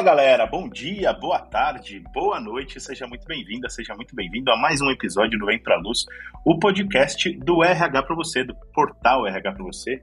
Fala galera, bom dia, boa tarde, boa noite, seja muito bem-vinda, seja muito bem-vindo a mais um episódio do Vem Pra Luz, o podcast do RH para você, do portal RH para você.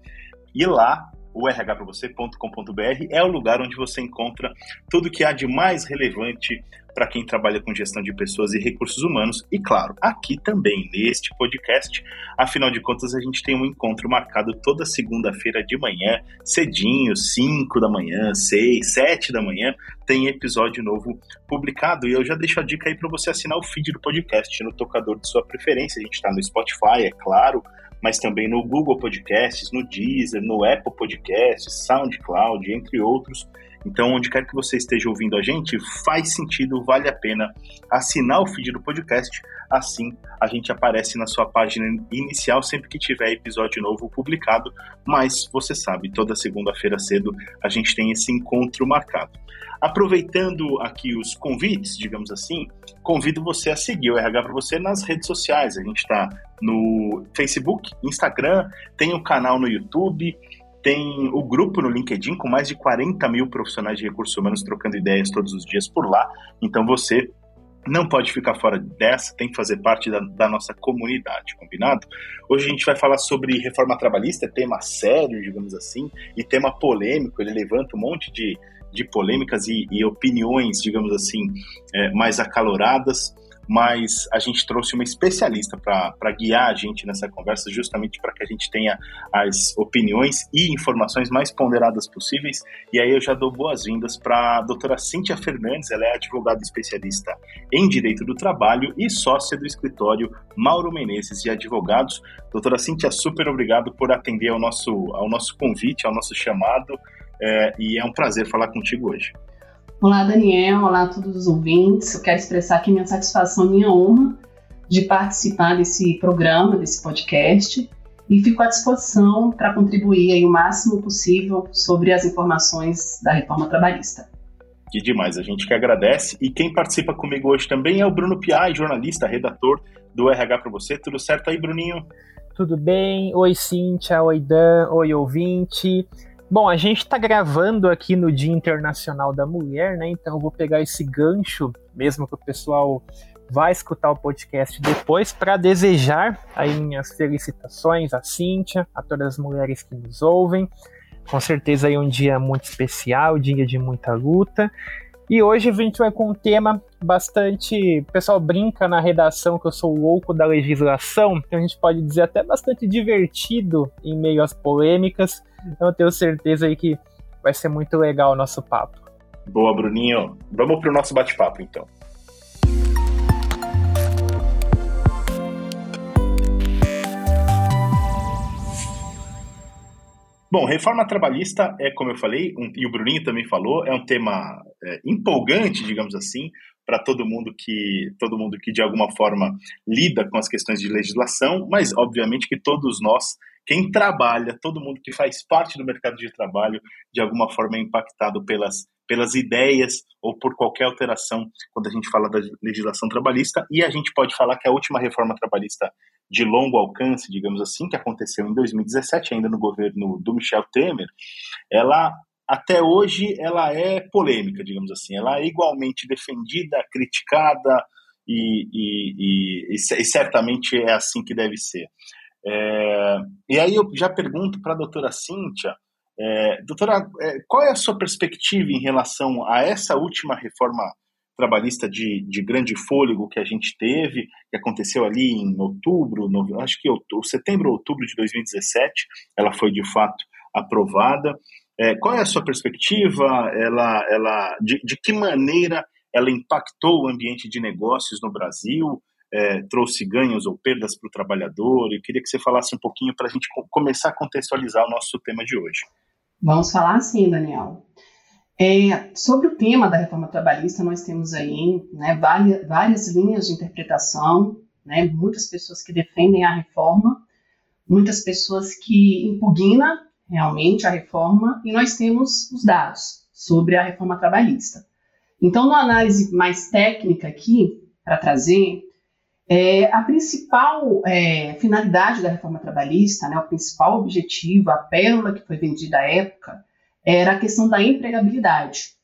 E lá o rhpravocê.com.br é o lugar onde você encontra tudo que há de mais relevante para quem trabalha com gestão de pessoas e recursos humanos. E claro, aqui também, neste podcast, afinal de contas, a gente tem um encontro marcado toda segunda-feira de manhã, cedinho, 5 da manhã, 6, 7 da manhã, tem episódio novo publicado. E eu já deixo a dica aí para você assinar o feed do podcast no tocador de sua preferência. A gente está no Spotify, é claro mas também no Google Podcasts, no Deezer, no Apple Podcasts, SoundCloud, entre outros. Então, onde quer que você esteja ouvindo a gente, faz sentido, vale a pena assinar o feed do podcast. Assim, a gente aparece na sua página inicial sempre que tiver episódio novo publicado. Mas você sabe, toda segunda-feira cedo a gente tem esse encontro marcado. Aproveitando aqui os convites, digamos assim, convido você a seguir o RH para você nas redes sociais. A gente está no Facebook, Instagram, tem o canal no YouTube, tem o grupo no LinkedIn com mais de 40 mil profissionais de recursos humanos trocando ideias todos os dias por lá. Então você não pode ficar fora dessa, tem que fazer parte da, da, nossa comunidade, combinado? Hoje a gente vai falar sobre reforma trabalhista, é tema sério, digamos assim, e tema polêmico, ele levanta um monte de de polêmicas e, e opiniões, digamos assim, é, mais acaloradas, mas a gente trouxe uma especialista para guiar a gente nessa conversa, justamente para que a gente tenha as opiniões e informações mais ponderadas possíveis. E aí eu já dou boas-vindas para a doutora Cíntia Fernandes, ela é advogada especialista em Direito do Trabalho e sócia do escritório Mauro Menezes e Advogados. Doutora Cíntia, super obrigado por atender ao nosso, ao nosso convite, ao nosso chamado é, e é um prazer falar contigo hoje. Olá, Daniel. Olá a todos os ouvintes. Eu quero expressar aqui minha satisfação, minha honra de participar desse programa, desse podcast, e fico à disposição para contribuir aí o máximo possível sobre as informações da reforma trabalhista. Que demais, a gente que agradece. E quem participa comigo hoje também é o Bruno Piai, jornalista, redator do RH para você. Tudo certo aí, Bruninho? Tudo bem? Oi, Cíntia. Oi, Dan. Oi, ouvinte. Bom, a gente está gravando aqui no Dia Internacional da Mulher, né? Então eu vou pegar esse gancho, mesmo que o pessoal vai escutar o podcast depois, para desejar aí minhas felicitações a Cíntia, a todas as mulheres que nos ouvem. Com certeza aí um dia muito especial, dia de muita luta. E hoje a gente vai com um tema bastante. O pessoal brinca na redação que eu sou louco da legislação, então a gente pode dizer até bastante divertido em meio às polêmicas. Então eu tenho certeza aí que vai ser muito legal o nosso papo. Boa, Bruninho. Vamos para o nosso bate-papo então. Bom, reforma trabalhista é, como eu falei, um, e o Bruninho também falou, é um tema é, empolgante, digamos assim, para todo mundo que todo mundo que de alguma forma lida com as questões de legislação, mas obviamente que todos nós, quem trabalha, todo mundo que faz parte do mercado de trabalho, de alguma forma é impactado pelas pelas ideias ou por qualquer alteração quando a gente fala da legislação trabalhista, e a gente pode falar que a última reforma trabalhista de longo alcance, digamos assim, que aconteceu em 2017, ainda no governo do Michel Temer, ela até hoje ela é polêmica, digamos assim, ela é igualmente defendida, criticada e, e, e, e certamente é assim que deve ser. É, e aí eu já pergunto para a doutora Cíntia, é, doutora, é, qual é a sua perspectiva em relação a essa última reforma trabalhista de, de grande fôlego que a gente teve, que aconteceu ali em outubro, no, acho que outubro, setembro ou outubro de 2017, ela foi de fato aprovada. É, qual é a sua perspectiva? Ela, ela, de, de que maneira ela impactou o ambiente de negócios no Brasil? É, trouxe ganhos ou perdas para o trabalhador? Eu queria que você falasse um pouquinho para a gente começar a contextualizar o nosso tema de hoje. Vamos falar sim, Daniel. É, sobre o tema da reforma trabalhista, nós temos aí né, várias, várias linhas de interpretação, né, muitas pessoas que defendem a reforma, muitas pessoas que impugnam realmente a reforma, e nós temos os dados sobre a reforma trabalhista. Então, numa análise mais técnica aqui, para trazer, é, a principal é, finalidade da reforma trabalhista, né, o principal objetivo, a pérola que foi vendida à época, era a questão da empregabilidade.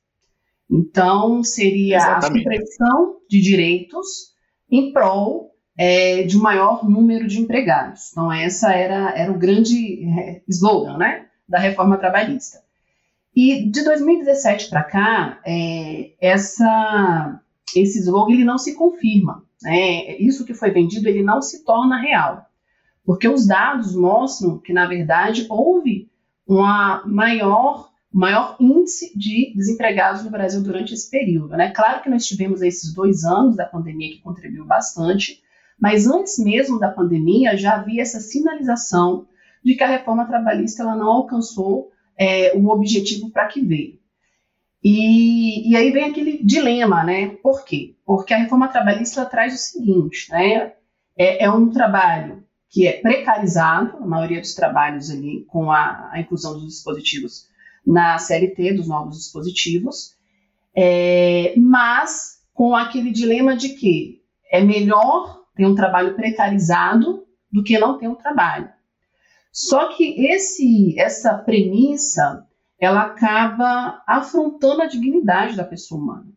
Então, seria Exatamente. a supressão de direitos em prol é, de um maior número de empregados. Então, essa era, era o grande é, slogan né, da reforma trabalhista. E de 2017 para cá, é, essa, esse slogan ele não se confirma. Né? Isso que foi vendido ele não se torna real. Porque os dados mostram que, na verdade, houve uma maior, maior índice de desempregados no Brasil durante esse período. Né? Claro que nós tivemos esses dois anos da pandemia que contribuiu bastante, mas antes mesmo da pandemia já havia essa sinalização de que a reforma trabalhista ela não alcançou é, o objetivo para que veio. E, e, aí vem aquele dilema, né? Por quê? Porque a reforma trabalhista traz o seguinte, né? É, é, um trabalho que é precarizado, a maioria dos trabalhos ali, com a, a inclusão dos dispositivos na CLT, dos novos dispositivos, é, mas com aquele dilema de que é melhor ter um trabalho precarizado do que não ter um trabalho. Só que esse, essa premissa, ela acaba afrontando a dignidade da pessoa humana.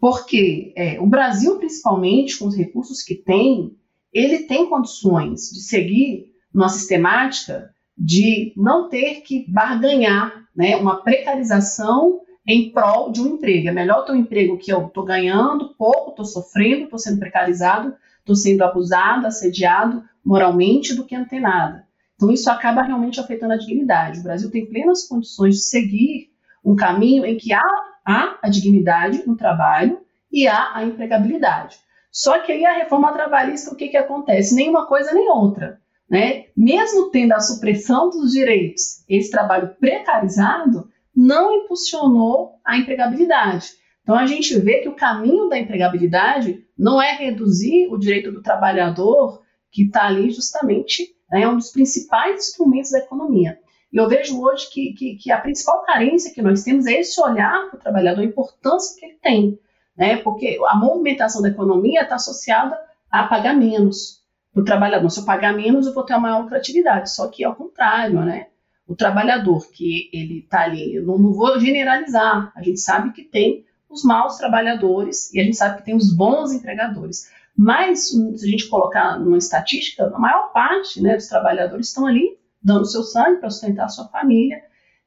Porque é, o Brasil, principalmente, com os recursos que tem, ele tem condições de seguir numa sistemática de não ter que barganhar né, uma precarização em prol de um emprego. É melhor ter um emprego que eu estou ganhando pouco, estou sofrendo, estou sendo precarizado, estou sendo abusado, assediado moralmente, do que não ter nada. Então, isso acaba realmente afetando a dignidade. O Brasil tem plenas condições de seguir um caminho em que há, há a dignidade no trabalho e há a empregabilidade. Só que aí a reforma trabalhista, o que, que acontece? Nenhuma coisa nem outra. Né? Mesmo tendo a supressão dos direitos, esse trabalho precarizado não impulsionou a empregabilidade. Então a gente vê que o caminho da empregabilidade não é reduzir o direito do trabalhador que está ali justamente né, é um dos principais instrumentos da economia. E eu vejo hoje que, que, que, a principal carência que nós temos é esse olhar para o trabalhador, a importância que ele tem, né? Porque a movimentação da economia está associada a pagar menos para o trabalhador. Se eu pagar menos, eu vou ter uma maior lucratividade. Só que ao contrário, né? O trabalhador que ele está ali, eu não, não vou generalizar. A gente sabe que tem os maus trabalhadores e a gente sabe que tem os bons empregadores. Mas, se a gente colocar numa estatística, a maior parte né, dos trabalhadores estão ali dando seu sangue para sustentar a sua família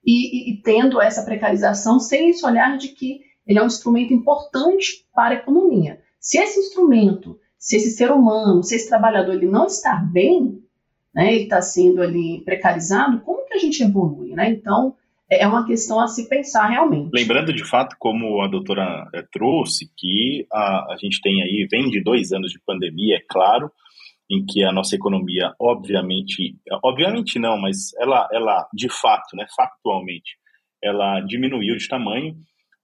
e, e, e, tendo essa precarização sem esse olhar de que ele é um instrumento importante para a economia. Se esse instrumento, se esse ser humano, se esse trabalhador ele não está bem, né, ele está sendo ali precarizado, como que a gente evolui? Né? Então, é uma questão a se pensar realmente. Lembrando de fato, como a doutora é, trouxe, que a, a gente tem aí, vem de dois anos de pandemia, é claro, em que a nossa economia, obviamente, obviamente não, mas ela, ela de fato, né, factualmente, ela diminuiu de tamanho,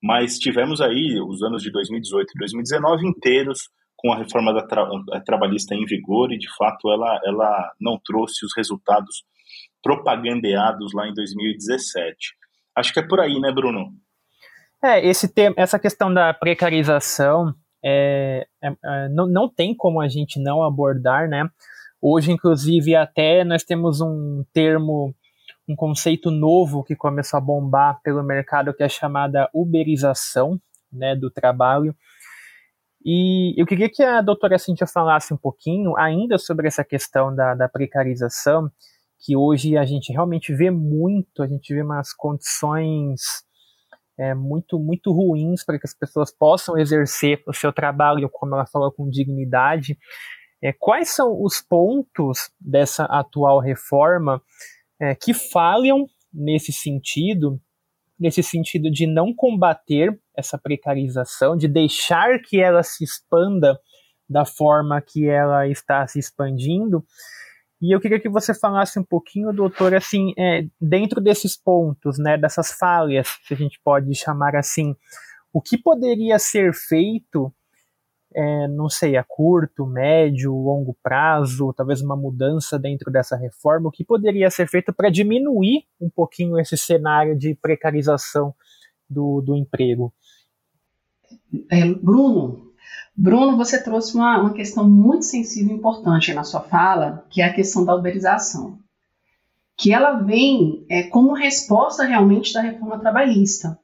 mas tivemos aí os anos de 2018 e 2019 inteiros com a reforma da tra trabalhista em vigor e, de fato, ela, ela não trouxe os resultados propagandeados lá em 2017. Acho que é por aí, né, Bruno? É, esse tema, essa questão da precarização é, é, é, não, não tem como a gente não abordar, né? Hoje, inclusive, até nós temos um termo, um conceito novo que começou a bombar pelo mercado que é chamada uberização né, do trabalho. E eu queria que a doutora Cintia falasse um pouquinho ainda sobre essa questão da, da precarização, que hoje a gente realmente vê muito, a gente vê umas condições é, muito, muito ruins para que as pessoas possam exercer o seu trabalho, como ela falou, com dignidade. É, quais são os pontos dessa atual reforma é, que falham nesse sentido, nesse sentido de não combater essa precarização, de deixar que ela se expanda da forma que ela está se expandindo, e eu queria que você falasse um pouquinho, doutor, assim, é, dentro desses pontos, né, dessas falhas, se a gente pode chamar assim, o que poderia ser feito, é, não sei, a curto, médio, longo prazo, talvez uma mudança dentro dessa reforma, o que poderia ser feito para diminuir um pouquinho esse cenário de precarização do, do emprego? É, Bruno, Bruno, você trouxe uma, uma questão muito sensível e importante na sua fala, que é a questão da uberização. Que ela vem é, como resposta realmente da reforma trabalhista.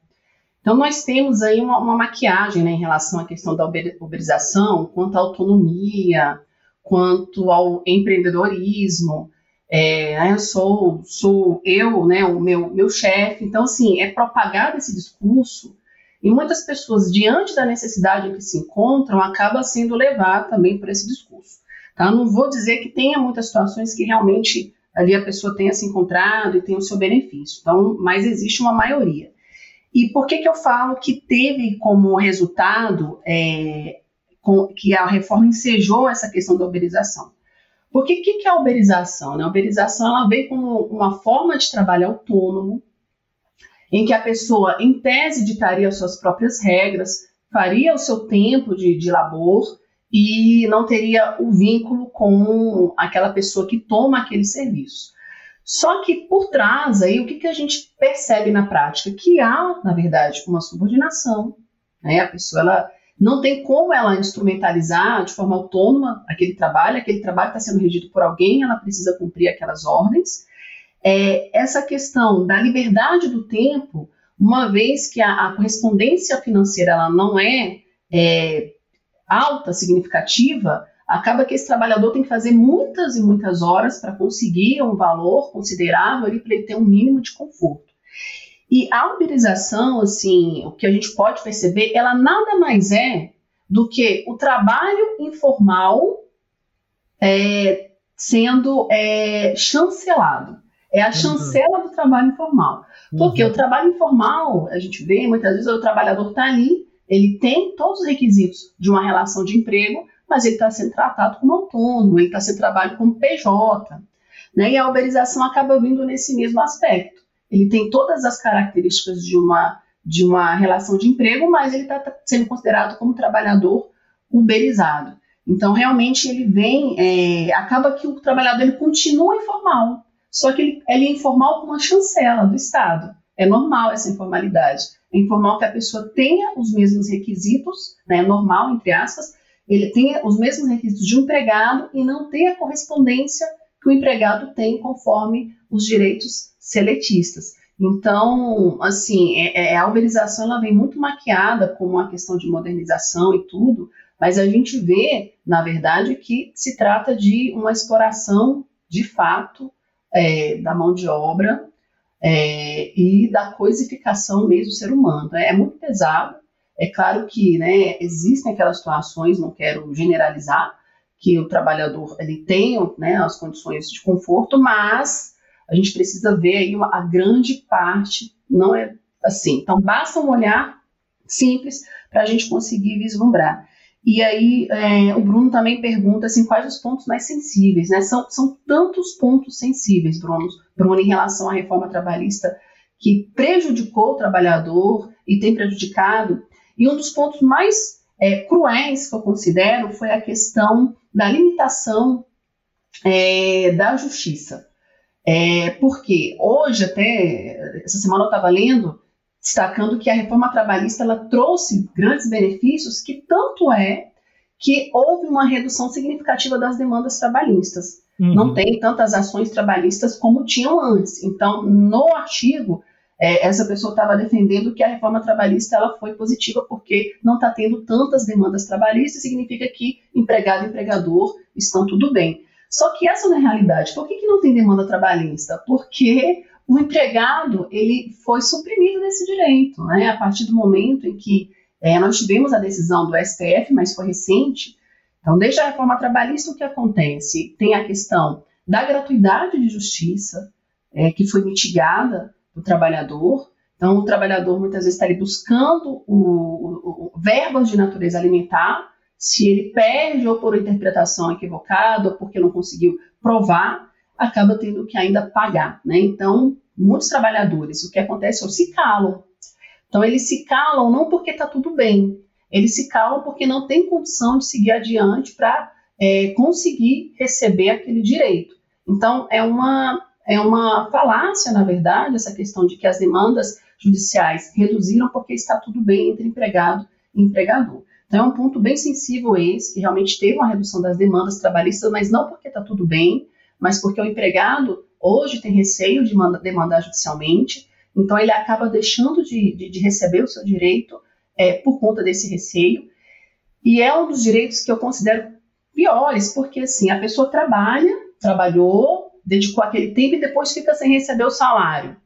Então, nós temos aí uma, uma maquiagem né, em relação à questão da uberização, quanto à autonomia, quanto ao empreendedorismo. É, né, eu sou, sou eu, né, o meu, meu chefe. Então, assim, é propagado esse discurso e muitas pessoas, diante da necessidade em que se encontram, acabam sendo levadas também por esse discurso. Tá? Não vou dizer que tenha muitas situações que realmente ali a pessoa tenha se encontrado e tenha o seu benefício, então, mas existe uma maioria. E por que, que eu falo que teve como resultado é, com, que a reforma ensejou essa questão da uberização? Porque o que, que é a uberização? Né? A uberização ela vem como uma forma de trabalho autônomo, em que a pessoa, em tese, ditaria suas próprias regras, faria o seu tempo de, de labor e não teria o vínculo com aquela pessoa que toma aquele serviço. Só que por trás aí, o que, que a gente percebe na prática? Que há, na verdade, uma subordinação, né? A pessoa ela não tem como ela instrumentalizar de forma autônoma aquele trabalho, aquele trabalho está sendo regido por alguém, ela precisa cumprir aquelas ordens. É, essa questão da liberdade do tempo, uma vez que a, a correspondência financeira ela não é, é alta, significativa, acaba que esse trabalhador tem que fazer muitas e muitas horas para conseguir um valor considerável para ele ter um mínimo de conforto. E a uberização, assim, o que a gente pode perceber, ela nada mais é do que o trabalho informal é, sendo é, chancelado. É a chancela do trabalho informal. Porque uhum. o trabalho informal, a gente vê, muitas vezes o trabalhador está ali, ele tem todos os requisitos de uma relação de emprego, mas ele está sendo tratado como autônomo, ele está sendo trabalhado como PJ. Né? E a uberização acaba vindo nesse mesmo aspecto ele tem todas as características de uma, de uma relação de emprego, mas ele está sendo considerado como trabalhador uberizado. Então, realmente, ele vem, é, acaba que o trabalhador ele continua informal, só que ele, ele é informal com uma chancela do Estado. É normal essa informalidade. É informal que a pessoa tenha os mesmos requisitos, né, normal, entre aspas, ele tenha os mesmos requisitos de um empregado e não tenha a correspondência que o empregado tem conforme os direitos seletistas. Então, assim, é, é, a uberização ela vem muito maquiada como uma questão de modernização e tudo, mas a gente vê, na verdade, que se trata de uma exploração de fato é, da mão de obra é, e da coisificação mesmo do ser humano. É, é muito pesado. É claro que né, existem aquelas situações, não quero generalizar, que o trabalhador ele tem né, as condições de conforto, mas a gente precisa ver aí uma, a grande parte, não é assim. Então, basta um olhar simples para a gente conseguir vislumbrar. E aí, é, o Bruno também pergunta assim, quais os pontos mais sensíveis, né? São, são tantos pontos sensíveis, Bruno, Bruno, em relação à reforma trabalhista que prejudicou o trabalhador e tem prejudicado. E um dos pontos mais é, cruéis que eu considero foi a questão da limitação é, da justiça. É, porque hoje, até essa semana eu estava lendo, destacando que a reforma trabalhista ela trouxe grandes benefícios, que tanto é que houve uma redução significativa das demandas trabalhistas. Uhum. Não tem tantas ações trabalhistas como tinham antes. Então, no artigo, é, essa pessoa estava defendendo que a reforma trabalhista ela foi positiva porque não está tendo tantas demandas trabalhistas, significa que empregado e empregador estão tudo bem. Só que essa não é a realidade. Por que, que não tem demanda trabalhista? Porque o empregado ele foi suprimido desse direito, né? A partir do momento em que é, nós tivemos a decisão do STF, mas foi recente. Então, desde a reforma trabalhista, o que acontece? Tem a questão da gratuidade de justiça, é, que foi mitigada do trabalhador. Então, o trabalhador muitas vezes está ali buscando o, o, o verbas de natureza alimentar se ele perde ou por interpretação equivocada ou porque não conseguiu provar, acaba tendo que ainda pagar, né? Então, muitos trabalhadores, o que acontece é que se calam. Então, eles se calam não porque está tudo bem, eles se calam porque não tem condição de seguir adiante para é, conseguir receber aquele direito. Então, é uma, é uma falácia, na verdade, essa questão de que as demandas judiciais reduziram porque está tudo bem entre empregado e empregador. Então, é um ponto bem sensível esse, que realmente teve uma redução das demandas trabalhistas, mas não porque está tudo bem, mas porque o empregado hoje tem receio de demandar judicialmente, então ele acaba deixando de, de, de receber o seu direito é, por conta desse receio. E é um dos direitos que eu considero piores, porque assim, a pessoa trabalha, trabalhou, dedicou aquele tempo e depois fica sem receber o salário.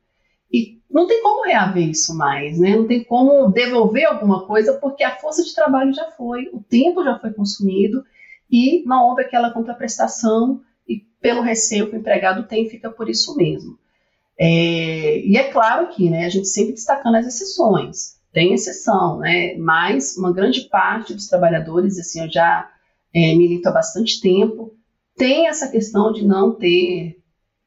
E não tem como reaver isso mais, né? Não tem como devolver alguma coisa, porque a força de trabalho já foi, o tempo já foi consumido e não houve aquela contraprestação pelo receio que o empregado tem, fica por isso mesmo. É, e é claro que né, a gente sempre destacando as exceções, tem exceção, né? Mas uma grande parte dos trabalhadores, assim, eu já é, milito há bastante tempo, tem essa questão de não ter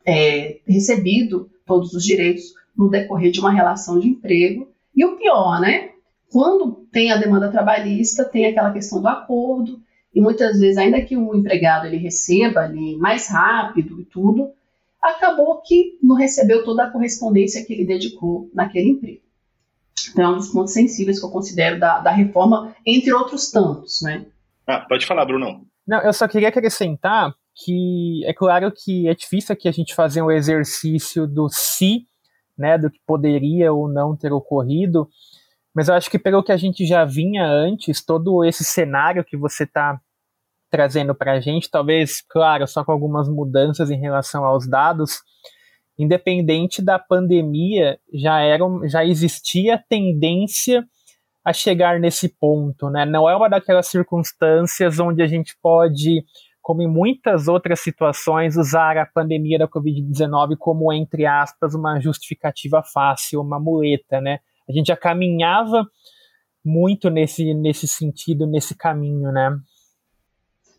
é, recebido todos os direitos no decorrer de uma relação de emprego. E o pior, né? Quando tem a demanda trabalhista, tem aquela questão do acordo, e muitas vezes, ainda que o empregado ele receba ali mais rápido e tudo, acabou que não recebeu toda a correspondência que ele dedicou naquele emprego. Então, é um dos pontos sensíveis que eu considero da, da reforma, entre outros tantos, né? Ah, pode falar, Bruno. Não, eu só queria acrescentar que é claro que é difícil aqui a gente fazer um exercício do se, né, do que poderia ou não ter ocorrido, mas eu acho que pelo que a gente já vinha antes, todo esse cenário que você está trazendo para a gente, talvez, claro, só com algumas mudanças em relação aos dados, independente da pandemia, já, era, já existia tendência a chegar nesse ponto, né? Não é uma daquelas circunstâncias onde a gente pode, como em muitas outras situações, usar a pandemia da Covid-19 como, entre aspas, uma justificativa fácil, uma muleta, né? A gente já caminhava muito nesse, nesse sentido, nesse caminho, né?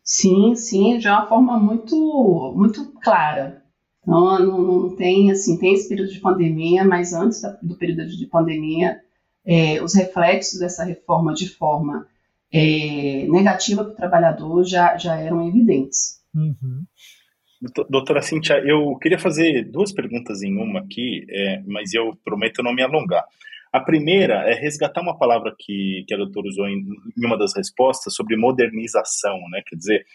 Sim, sim, de uma forma muito, muito clara. Não, não, não, tem, assim, tem esse período de pandemia, mas antes da, do período de pandemia, é, os reflexos dessa reforma de forma é, negativa para o trabalhador já, já eram evidentes. Uhum. Doutora Cintia, eu queria fazer duas perguntas em uma aqui, é, mas eu prometo não me alongar. A primeira é resgatar uma palavra que, que a doutora usou em, em uma das respostas sobre modernização, né? Quer dizer,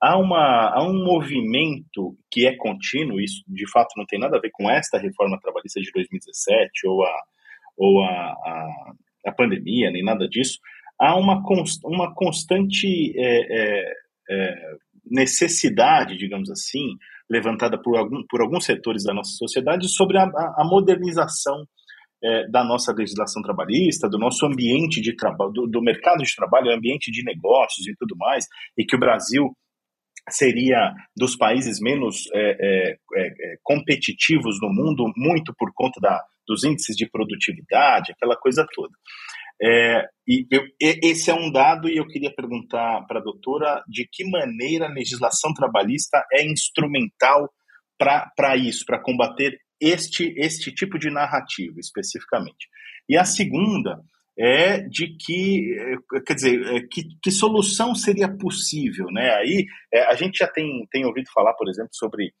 há, uma, há um movimento que é contínuo, isso de fato não tem nada a ver com esta reforma trabalhista de 2017 ou a, ou a, a, a pandemia, nem nada disso. Há uma, const, uma constante é, é, é, necessidade, digamos assim, levantada por, algum, por alguns setores da nossa sociedade sobre a, a modernização é, da nossa legislação trabalhista, do nosso ambiente de trabalho, do, do, mercado de trabalho, ambiente de negócios e tudo mais, e que o Brasil seria dos países menos é, é, é, é competitivos no mundo, muito por conta da, dos índices de produtividade, aquela coisa toda. É, e eu, esse é um dado e eu queria perguntar para a doutora de que maneira a legislação trabalhista é instrumental para isso, para combater este, este tipo de narrativa especificamente. E a segunda é de que, eh, quer dizer, eh, que, que solução seria possível, né? Aí é, a gente já tem, tem ouvido falar, por exemplo, sobre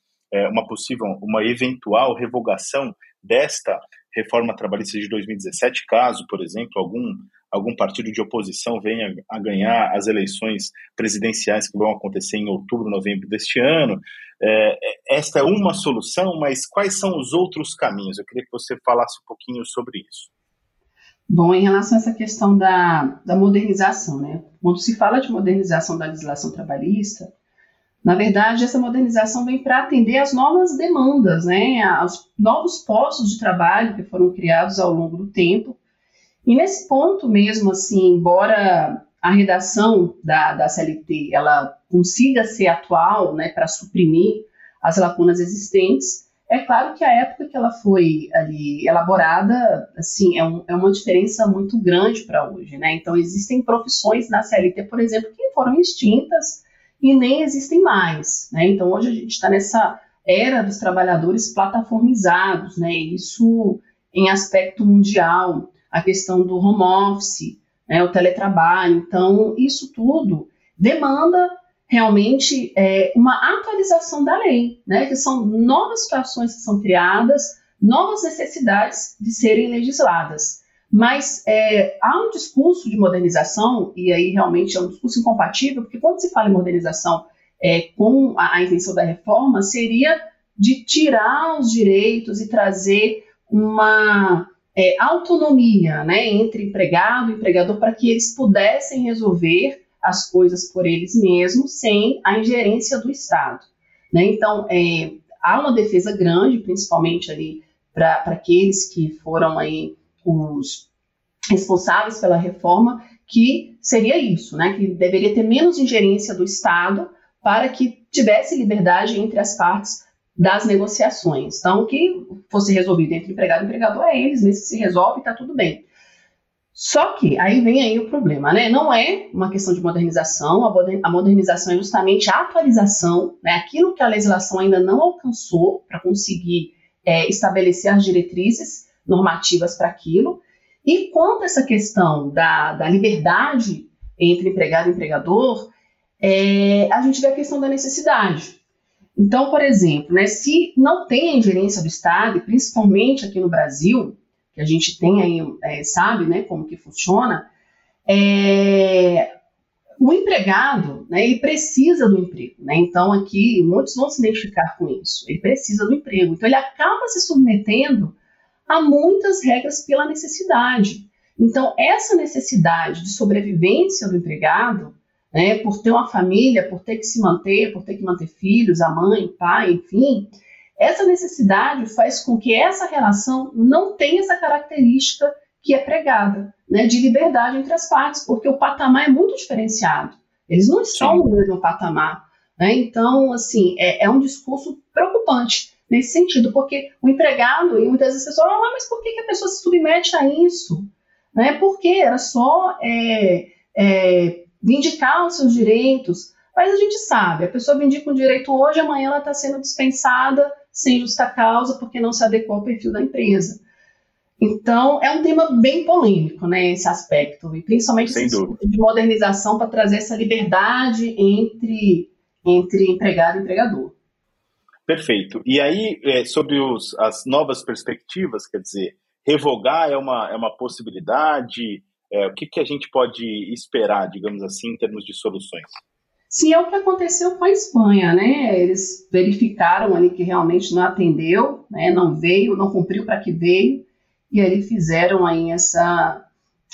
uma possível, uma eventual revogação desta reforma trabalhista de 2017, caso, por exemplo, algum, algum partido de oposição venha a ganhar as eleições presidenciais que vão acontecer em outubro, novembro deste ano. É, esta é uma solução, mas quais são os outros caminhos? Eu queria que você falasse um pouquinho sobre isso. Bom, em relação a essa questão da, da modernização, né? Quando se fala de modernização da legislação trabalhista, na verdade, essa modernização vem para atender às novas demandas, né? aos novos postos de trabalho que foram criados ao longo do tempo. E nesse ponto mesmo, assim, embora a redação da, da CLT ela consiga ser atual, né, para suprimir as lacunas existentes, é claro que a época que ela foi ali elaborada, assim, é, um, é uma diferença muito grande para hoje, né? Então existem profissões na CLT, por exemplo, que foram extintas e nem existem mais, né? Então hoje a gente está nessa era dos trabalhadores plataformizados, né? Isso em aspecto mundial, a questão do home office, né? o teletrabalho, então isso tudo demanda realmente é, uma atualização da lei, né, que são novas situações que são criadas, novas necessidades de serem legisladas. Mas é, há um discurso de modernização, e aí realmente é um discurso incompatível, porque quando se fala em modernização é, com a, a intenção da reforma, seria de tirar os direitos e trazer uma é, autonomia né, entre empregado e empregador para que eles pudessem resolver as coisas por eles mesmos sem a ingerência do Estado. Né? Então, é, há uma defesa grande, principalmente ali para aqueles que foram aí os responsáveis pela reforma, que seria isso, né? que deveria ter menos ingerência do Estado para que tivesse liberdade entre as partes das negociações. Então, o que fosse resolvido entre empregado e empregador é eles mesmos que se resolve e está tudo bem. Só que aí vem aí o problema, né? Não é uma questão de modernização, a modernização é justamente a atualização, né? aquilo que a legislação ainda não alcançou para conseguir é, estabelecer as diretrizes normativas para aquilo. E quanto a essa questão da, da liberdade entre empregado e empregador, é, a gente vê a questão da necessidade. Então, por exemplo, né, se não tem a ingerência do Estado, e principalmente aqui no Brasil, que a gente tem aí, é, sabe, né, como que funciona, é, o empregado, né, ele precisa do emprego, né, então aqui muitos vão se identificar com isso, ele precisa do emprego, então ele acaba se submetendo a muitas regras pela necessidade. Então, essa necessidade de sobrevivência do empregado, né, por ter uma família, por ter que se manter, por ter que manter filhos, a mãe, pai, enfim, essa necessidade faz com que essa relação não tenha essa característica que é pregada, né, de liberdade entre as partes, porque o patamar é muito diferenciado. Eles não estão Sim. no mesmo patamar. Né? Então, assim, é, é, um discurso preocupante nesse sentido, porque o empregado, e muitas vezes as pessoas falam, ah, mas por que, que a pessoa se submete a isso? Né? Porque era só é, é, vindicar os seus direitos. Mas a gente sabe, a pessoa vindica um direito hoje, amanhã ela está sendo dispensada sem justa causa porque não se adequou ao perfil da empresa. Então, é um tema bem polêmico, né, esse aspecto, e principalmente esse de modernização para trazer essa liberdade entre, entre empregado e empregador. Perfeito. E aí, é, sobre os, as novas perspectivas, quer dizer, revogar é uma, é uma possibilidade? É, o que, que a gente pode esperar, digamos assim, em termos de soluções? Sim, é o que aconteceu com a Espanha, né? Eles verificaram ali que realmente não atendeu, né? não veio, não cumpriu para que veio, e aí fizeram aí essa,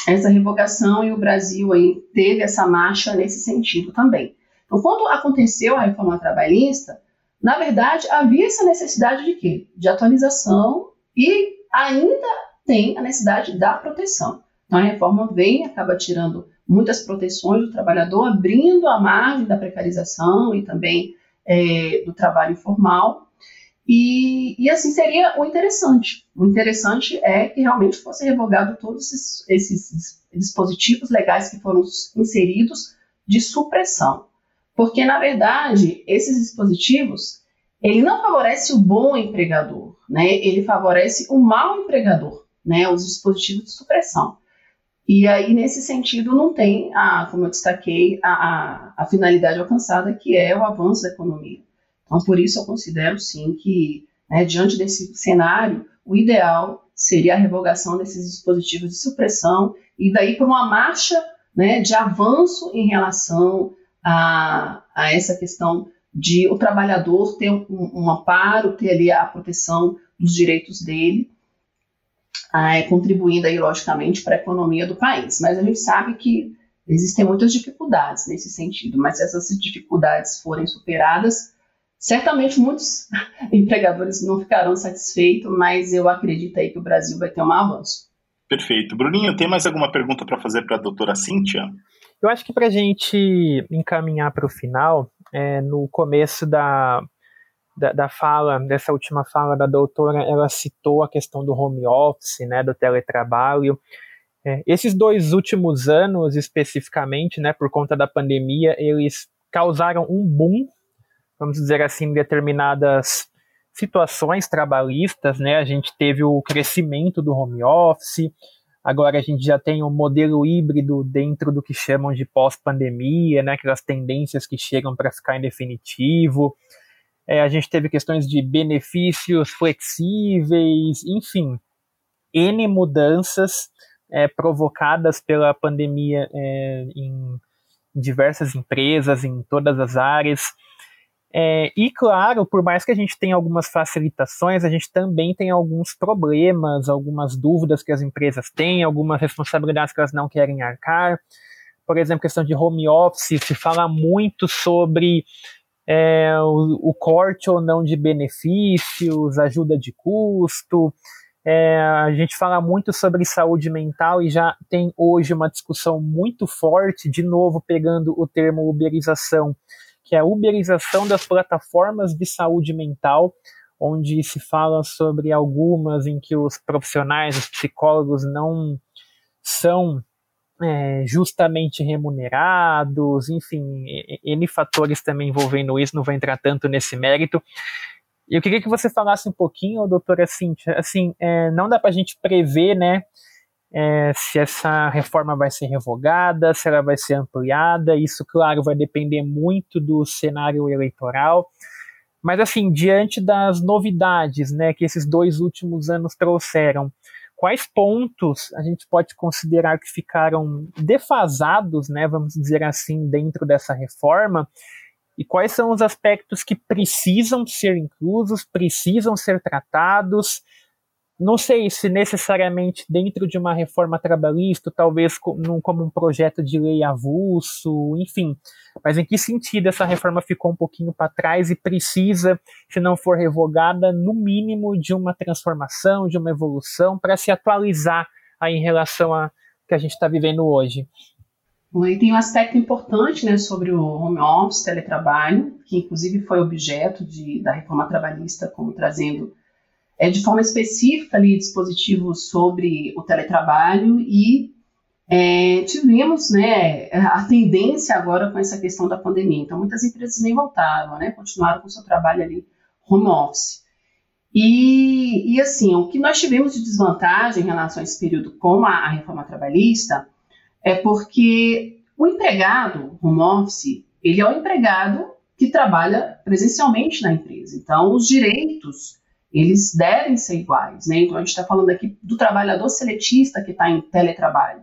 essa revogação e o Brasil aí teve essa marcha nesse sentido também. Então, quando aconteceu a reforma trabalhista, na verdade, havia essa necessidade de quê? De atualização e ainda tem a necessidade da proteção. Então a reforma vem, acaba tirando muitas proteções do trabalhador, abrindo a margem da precarização e também é, do trabalho informal. E, e, assim seria o interessante. O interessante é que realmente fosse revogado todos esses, esses dispositivos legais que foram inseridos de supressão. Porque, na verdade, esses dispositivos, ele não favorece o bom empregador, né? ele favorece o mau empregador, né? os dispositivos de supressão. E aí, nesse sentido, não tem, a, como eu destaquei, a, a, a finalidade alcançada, que é o avanço da economia. Então, por isso, eu considero, sim, que, né, diante desse cenário, o ideal seria a revogação desses dispositivos de supressão e daí para uma marcha né, de avanço em relação a, a essa questão de o trabalhador ter um, um amparo, ter ali a proteção dos direitos dele é, contribuindo aí, logicamente, para a economia do país. Mas a gente sabe que existem muitas dificuldades nesse sentido, mas se essas dificuldades forem superadas, certamente muitos empregadores não ficarão satisfeitos, mas eu acredito aí que o Brasil vai ter um avanço. Perfeito. Bruninho, tem mais alguma pergunta para fazer para a doutora Cíntia? Eu acho que para a gente encaminhar para o final, é, no começo da da, da, fala, dessa última fala da doutora, ela citou a questão do home office, né, do teletrabalho. É, esses dois últimos anos, especificamente, né, por conta da pandemia, eles causaram um boom, vamos dizer assim, em determinadas situações trabalhistas, né, a gente teve o crescimento do home office, agora a gente já tem um modelo híbrido dentro do que chamam de pós-pandemia, né, aquelas tendências que chegam para ficar em definitivo, é, a gente teve questões de benefícios flexíveis, enfim, N mudanças é, provocadas pela pandemia é, em diversas empresas, em todas as áreas. É, e claro, por mais que a gente tenha algumas facilitações, a gente também tem alguns problemas, algumas dúvidas que as empresas têm, algumas responsabilidades que elas não querem arcar. Por exemplo, questão de home office, se fala muito sobre é, o, o, corte ou não de benefícios, ajuda de custo. É, a gente fala muito sobre saúde mental e já tem hoje uma discussão muito forte, de novo pegando o termo uberização, que é a uberização das plataformas de saúde mental, onde se fala sobre algumas em que os profissionais, os psicólogos não são é, justamente remunerados, enfim, N fatores também envolvendo isso, não vou entrar tanto nesse mérito. Eu queria que você falasse um pouquinho, doutora Cíntia, assim, é, não dá para a gente prever, né, é, se essa reforma vai ser revogada, se ela vai ser ampliada, isso, claro, vai depender muito do cenário eleitoral, mas, assim, diante das novidades, né, que esses dois últimos anos trouxeram, quais pontos a gente pode considerar que ficaram defasados, né, vamos dizer assim, dentro dessa reforma, e quais são os aspectos que precisam ser inclusos, precisam ser tratados, não sei se necessariamente dentro de uma reforma trabalhista, talvez como um projeto de lei avulso, enfim. Mas em que sentido essa reforma ficou um pouquinho para trás e precisa, se não for revogada, no mínimo de uma transformação, de uma evolução, para se atualizar aí em relação a que a gente está vivendo hoje? Aí tem um aspecto importante né, sobre o home office, teletrabalho, que inclusive foi objeto de, da reforma trabalhista, como trazendo é, de forma específica ali dispositivos sobre o teletrabalho e é, tivemos né, a tendência agora com essa questão da pandemia. Então, muitas empresas nem voltaram, né, continuaram com o seu trabalho ali home office. E, e, assim, o que nós tivemos de desvantagem em relação a esse período com a, a reforma trabalhista é porque o empregado home office, ele é o empregado que trabalha presencialmente na empresa. Então, os direitos eles devem ser iguais, né? Então a gente está falando aqui do trabalhador seletista que está em teletrabalho.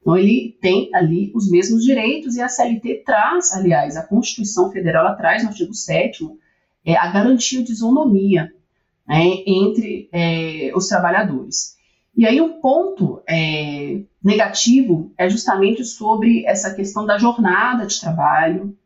Então ele tem ali os mesmos direitos e a CLT traz, aliás, a Constituição Federal ela traz no artigo 7 é, a garantia de isonomia né, entre é, os trabalhadores. E aí um ponto é, negativo é justamente sobre essa questão da jornada de trabalho,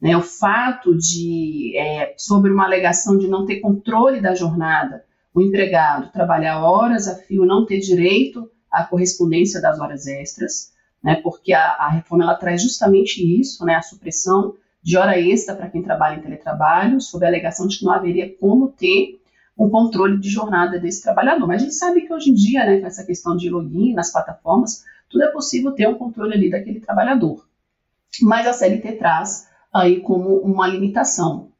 né, o fato de, é, sobre uma alegação de não ter controle da jornada, o empregado trabalhar horas a fio, não ter direito à correspondência das horas extras, né, porque a, a reforma ela traz justamente isso, né, a supressão de hora extra para quem trabalha em teletrabalho, sob a alegação de que não haveria como ter um controle de jornada desse trabalhador. Mas a gente sabe que hoje em dia, né, com essa questão de login nas plataformas, tudo é possível ter um controle ali daquele trabalhador. Mas a CLT traz aí como uma limitação.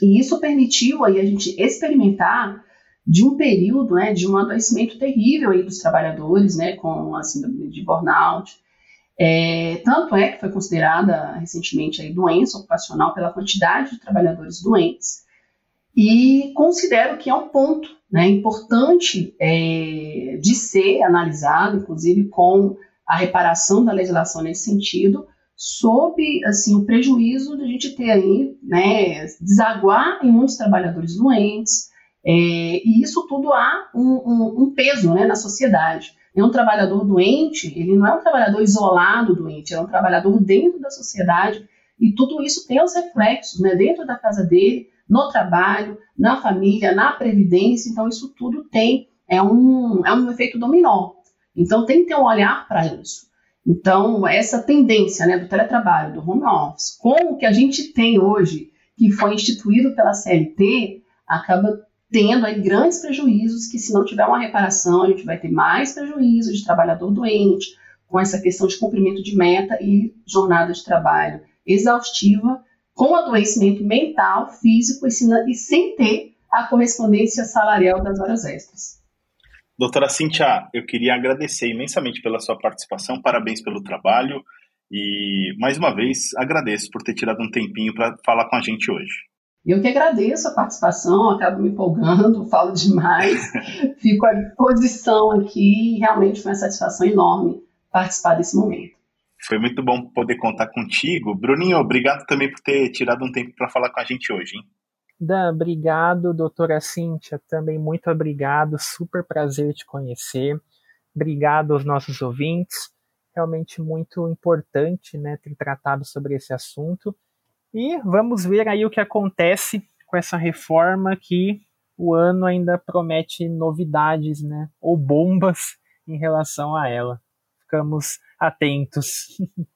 E isso permitiu aí a gente experimentar de um período, né, de um adoecimento terrível aí dos trabalhadores, né, com a síndrome de burnout. É, tanto é que foi considerada recentemente aí doença ocupacional pela quantidade de trabalhadores doentes. E considero que é um ponto né, importante é, de ser analisado, inclusive com a reparação da legislação nesse sentido, sob assim o prejuízo de a gente ter aí, né, desaguar em muitos trabalhadores doentes, é, e isso tudo há um, um, um, peso né, na sociedade. E um trabalhador doente, ele não é um trabalhador isolado doente, é um trabalhador dentro da sociedade, e tudo isso tem os reflexos né, dentro da casa dele, no trabalho, na família, na previdência, então isso tudo tem, é um, é um efeito dominó. Então tem que ter um olhar para isso. Então, essa tendência né, do teletrabalho, do home office, com o que a gente tem hoje, que foi instituído pela CLT, acaba tendo aí grandes prejuízos que se não tiver uma reparação, a gente vai ter mais prejuízos de trabalhador doente, com essa questão de cumprimento de meta e jornada de trabalho exaustiva, com adoecimento mental, físico e sem ter a correspondência salarial das horas extras. Doutora Cintia, eu queria agradecer imensamente pela sua participação, parabéns pelo trabalho e, mais uma vez, agradeço por ter tirado um tempinho para falar com a gente hoje. Eu que agradeço a participação, acabo me empolgando, falo demais, fico à disposição aqui e realmente foi uma satisfação enorme participar desse momento. Foi muito bom poder contar contigo. Bruninho, obrigado também por ter tirado um tempo para falar com a gente hoje, hein? Dan, obrigado, doutora Cíntia, também muito obrigado, super prazer te conhecer. Obrigado aos nossos ouvintes, realmente muito importante né, ter tratado sobre esse assunto. E vamos ver aí o que acontece com essa reforma que o ano ainda promete novidades, né, ou bombas em relação a ela. Ficamos atentos.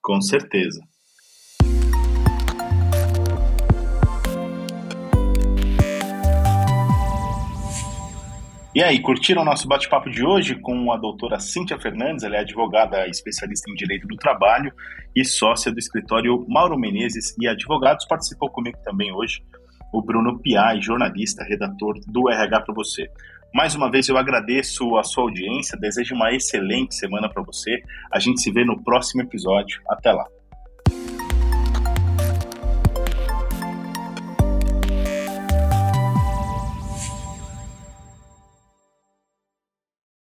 Com certeza. E aí, curtiram o nosso bate-papo de hoje com a doutora Cíntia Fernandes? Ela é advogada especialista em direito do trabalho e sócia do escritório Mauro Menezes e Advogados. Participou comigo também hoje o Bruno Piai, jornalista, redator do RH para você. Mais uma vez eu agradeço a sua audiência, desejo uma excelente semana para você. A gente se vê no próximo episódio. Até lá.